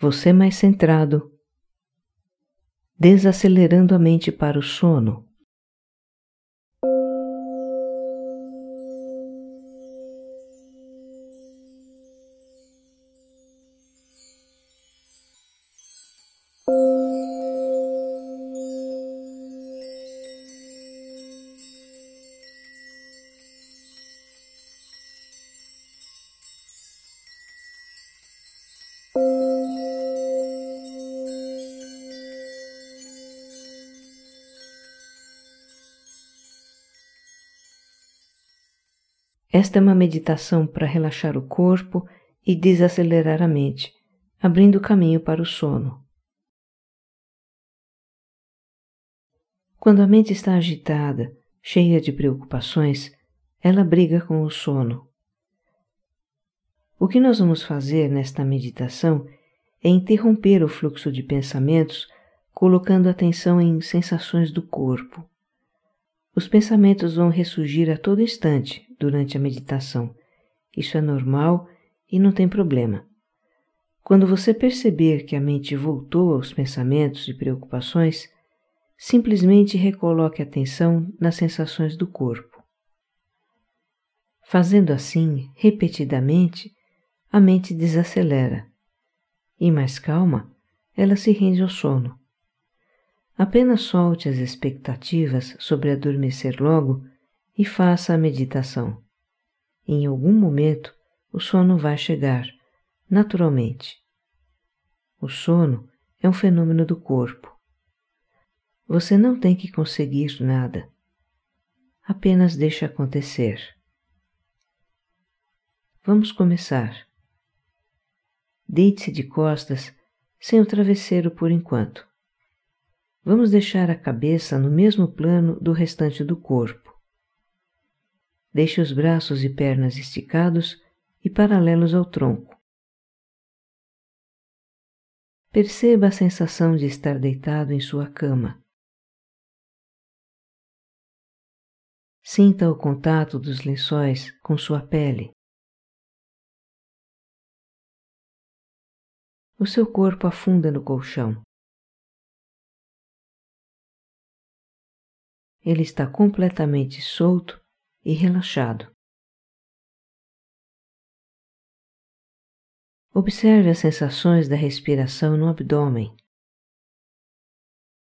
Você mais centrado, desacelerando a mente para o sono. Esta é uma meditação para relaxar o corpo e desacelerar a mente, abrindo caminho para o sono. Quando a mente está agitada, cheia de preocupações, ela briga com o sono. O que nós vamos fazer nesta meditação é interromper o fluxo de pensamentos colocando atenção em sensações do corpo. Os pensamentos vão ressurgir a todo instante durante a meditação. Isso é normal e não tem problema. Quando você perceber que a mente voltou aos pensamentos e preocupações, simplesmente recoloque a atenção nas sensações do corpo. Fazendo assim repetidamente, a mente desacelera e, mais calma, ela se rende ao sono. Apenas solte as expectativas sobre adormecer logo e faça a meditação. Em algum momento, o sono vai chegar, naturalmente. O sono é um fenômeno do corpo. Você não tem que conseguir nada. Apenas deixe acontecer. Vamos começar. Deite-se de costas sem o travesseiro por enquanto. Vamos deixar a cabeça no mesmo plano do restante do corpo. Deixe os braços e pernas esticados e paralelos ao tronco. Perceba a sensação de estar deitado em sua cama. Sinta o contato dos lençóis com sua pele. O seu corpo afunda no colchão. ele está completamente solto e relaxado. Observe as sensações da respiração no abdômen.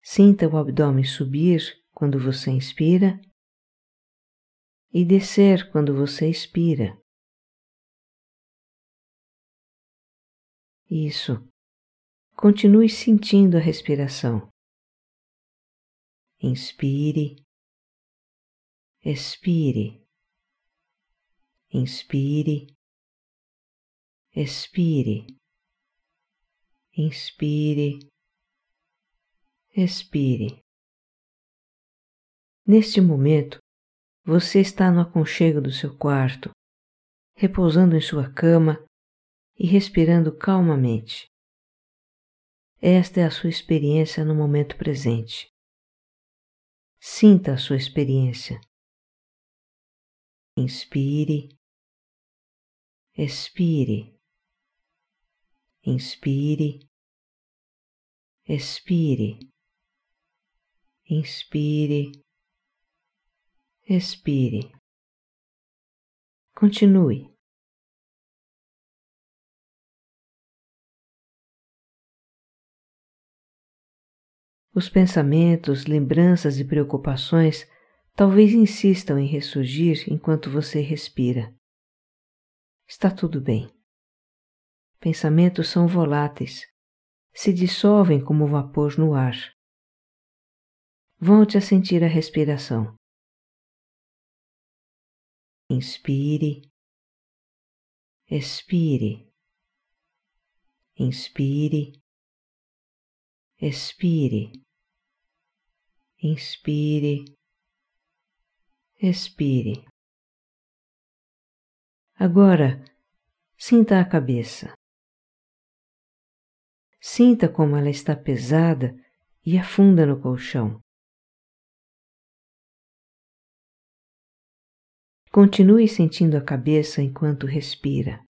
Sinta o abdômen subir quando você inspira e descer quando você expira. Isso. Continue sentindo a respiração. Inspire, expire, inspire, expire, inspire, expire. Neste momento, você está no aconchego do seu quarto, repousando em sua cama e respirando calmamente. Esta é a sua experiência no momento presente. Sinta a sua experiência. Inspire, expire, inspire, expire, inspire, expire. Continue. Os pensamentos, lembranças e preocupações talvez insistam em ressurgir enquanto você respira. Está tudo bem. Pensamentos são voláteis, se dissolvem como vapor no ar. Volte a sentir a respiração. Inspire, expire, inspire, expire inspire, expire. Agora, sinta a cabeça. Sinta como ela está pesada e afunda no colchão. Continue sentindo a cabeça enquanto respira.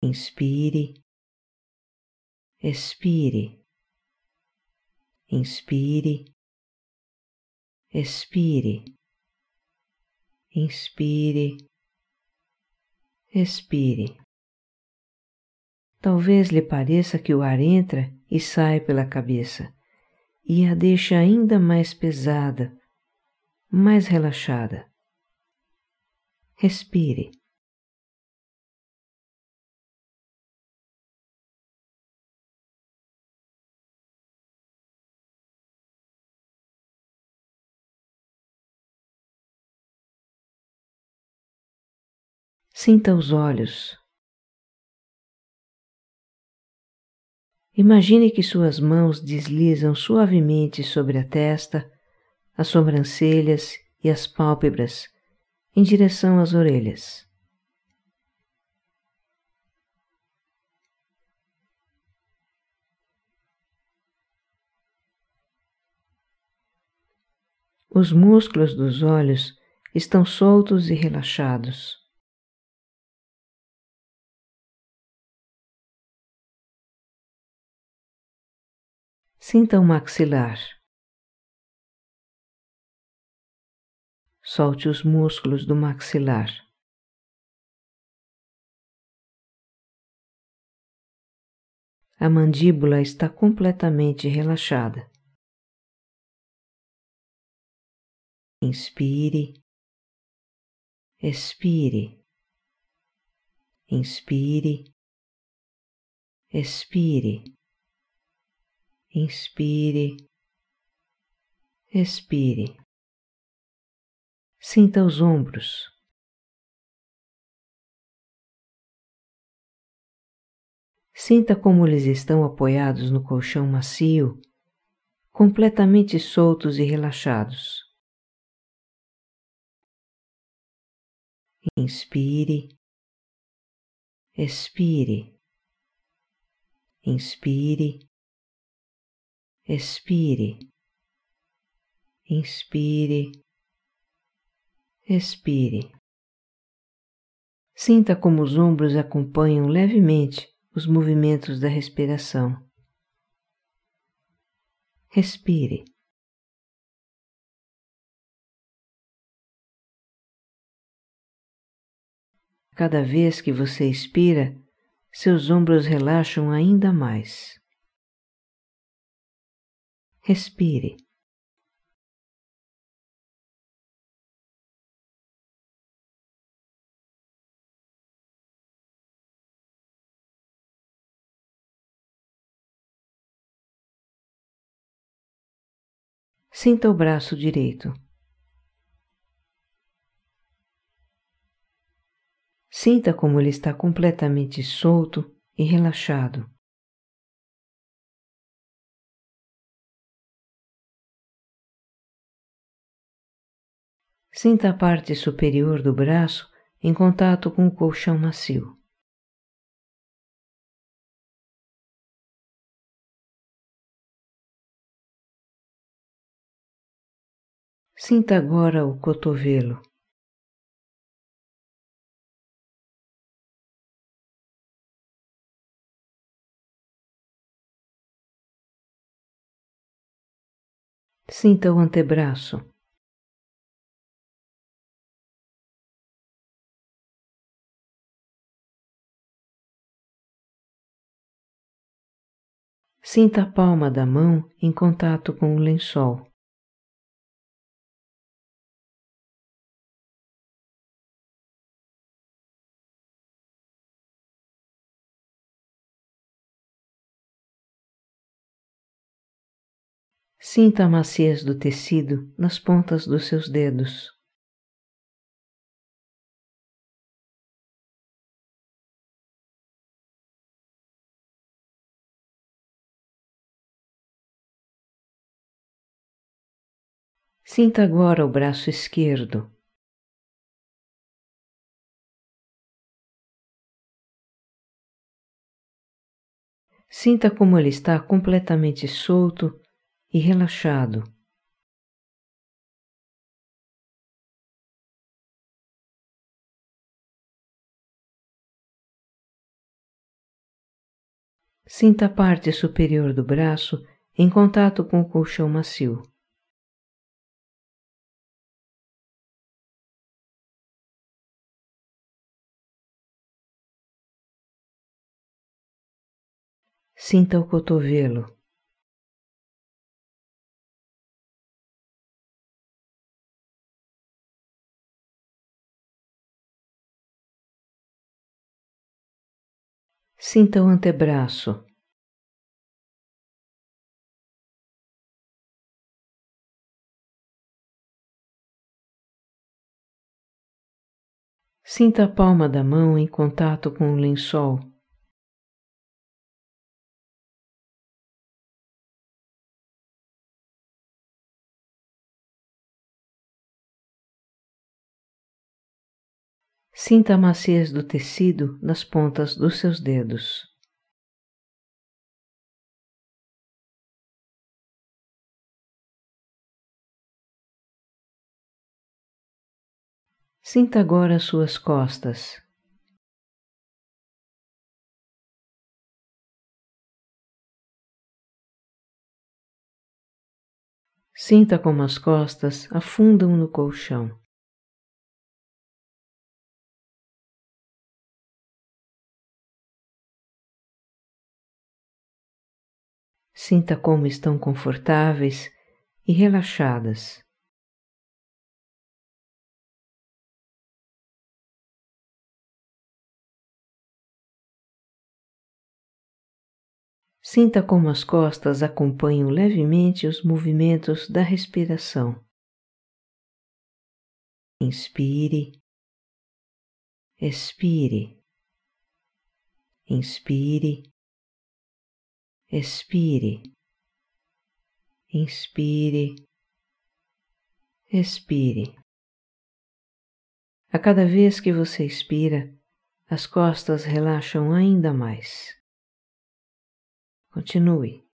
Inspire, expire, inspire, expire, inspire, expire. Talvez lhe pareça que o ar entra e sai pela cabeça e a deixa ainda mais pesada, mais relaxada. Respire. Sinta os olhos. Imagine que suas mãos deslizam suavemente sobre a testa, as sobrancelhas e as pálpebras em direção às orelhas. Os músculos dos olhos estão soltos e relaxados. Sinta o maxilar. Solte os músculos do maxilar. A mandíbula está completamente relaxada. Inspire, expire, inspire, expire inspire, expire. Sinta os ombros. Sinta como eles estão apoiados no colchão macio, completamente soltos e relaxados. Inspire, expire, inspire, expire, inspire, expire. Sinta como os ombros acompanham levemente os movimentos da respiração. Respire. Cada vez que você expira, seus ombros relaxam ainda mais. Respire. Sinta o braço direito. Sinta como ele está completamente solto e relaxado. Sinta a parte superior do braço em contato com o colchão macio. Sinta agora o cotovelo. Sinta o antebraço. Sinta a palma da mão em contato com o lençol. Sinta a maciez do tecido nas pontas dos seus dedos. Sinta agora o braço esquerdo. Sinta como ele está completamente solto e relaxado. Sinta a parte superior do braço em contato com o colchão macio. Sinta o cotovelo. Sinta o antebraço. Sinta a palma da mão em contato com o lençol. Sinta a maciez do tecido nas pontas dos seus dedos. Sinta agora as suas costas. Sinta como as costas afundam no colchão. Sinta como estão confortáveis e relaxadas. Sinta como as costas acompanham levemente os movimentos da respiração. Inspire, expire, inspire, expire, inspire, expire. A cada vez que você expira, as costas relaxam ainda mais. Continue.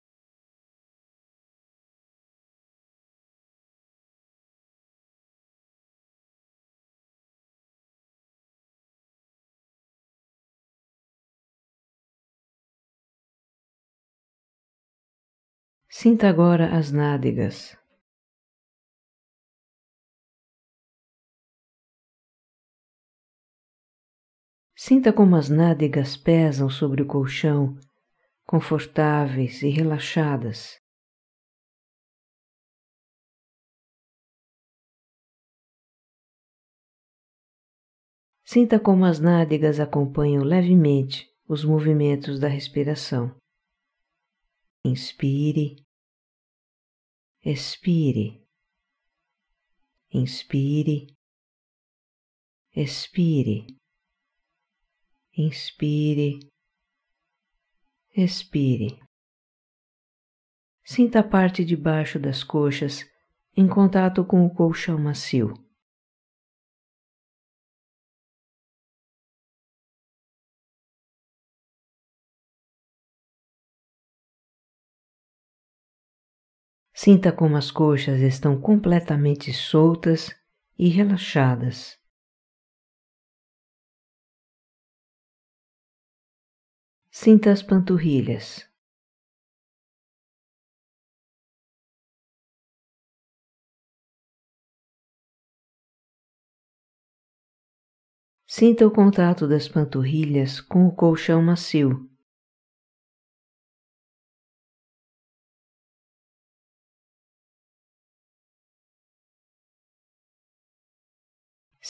Sinta agora as nádegas. Sinta como as nádegas pesam sobre o colchão, confortáveis e relaxadas. Sinta como as nádegas acompanham levemente os movimentos da respiração. Inspire expire, inspire, expire, inspire, expire. Sinta a parte de baixo das coxas em contato com o colchão macio. Sinta como as coxas estão completamente soltas e relaxadas. Sinta as panturrilhas. Sinta o contato das panturrilhas com o colchão macio.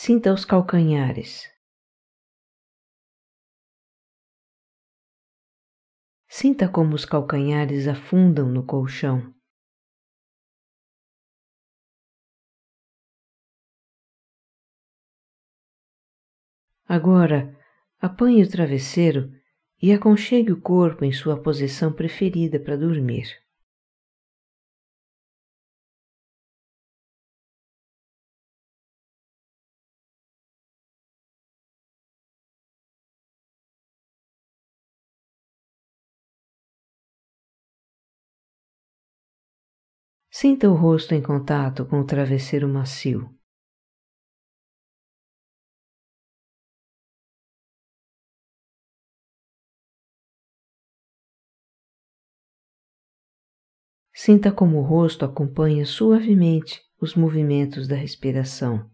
Sinta os calcanhares. Sinta como os calcanhares afundam no colchão. Agora, apanhe o travesseiro e aconchegue o corpo em sua posição preferida para dormir. Sinta o rosto em contato com o travesseiro macio. Sinta como o rosto acompanha suavemente os movimentos da respiração.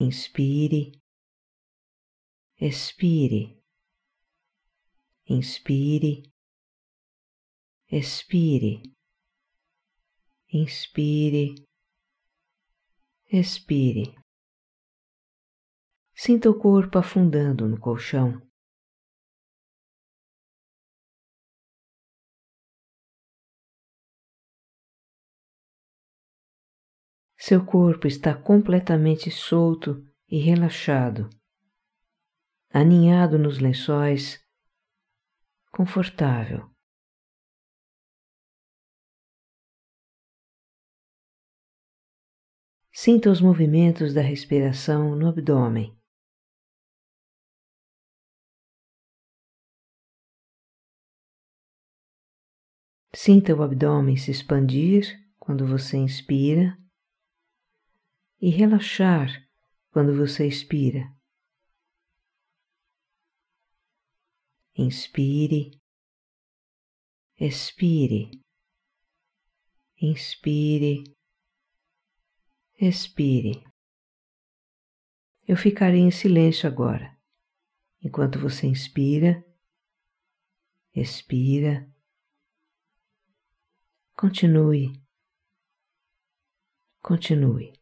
Inspire, expire, inspire, expire, inspire, expire. Sinta o corpo afundando no colchão. Seu corpo está completamente solto e relaxado, aninhado nos lençóis, confortável. Sinta os movimentos da respiração no abdômen. Sinta o abdômen se expandir quando você inspira e relaxar quando você expira. Inspire, expire, inspire, expire. Eu ficarei em silêncio agora, enquanto você inspira, expira. Continue, continue.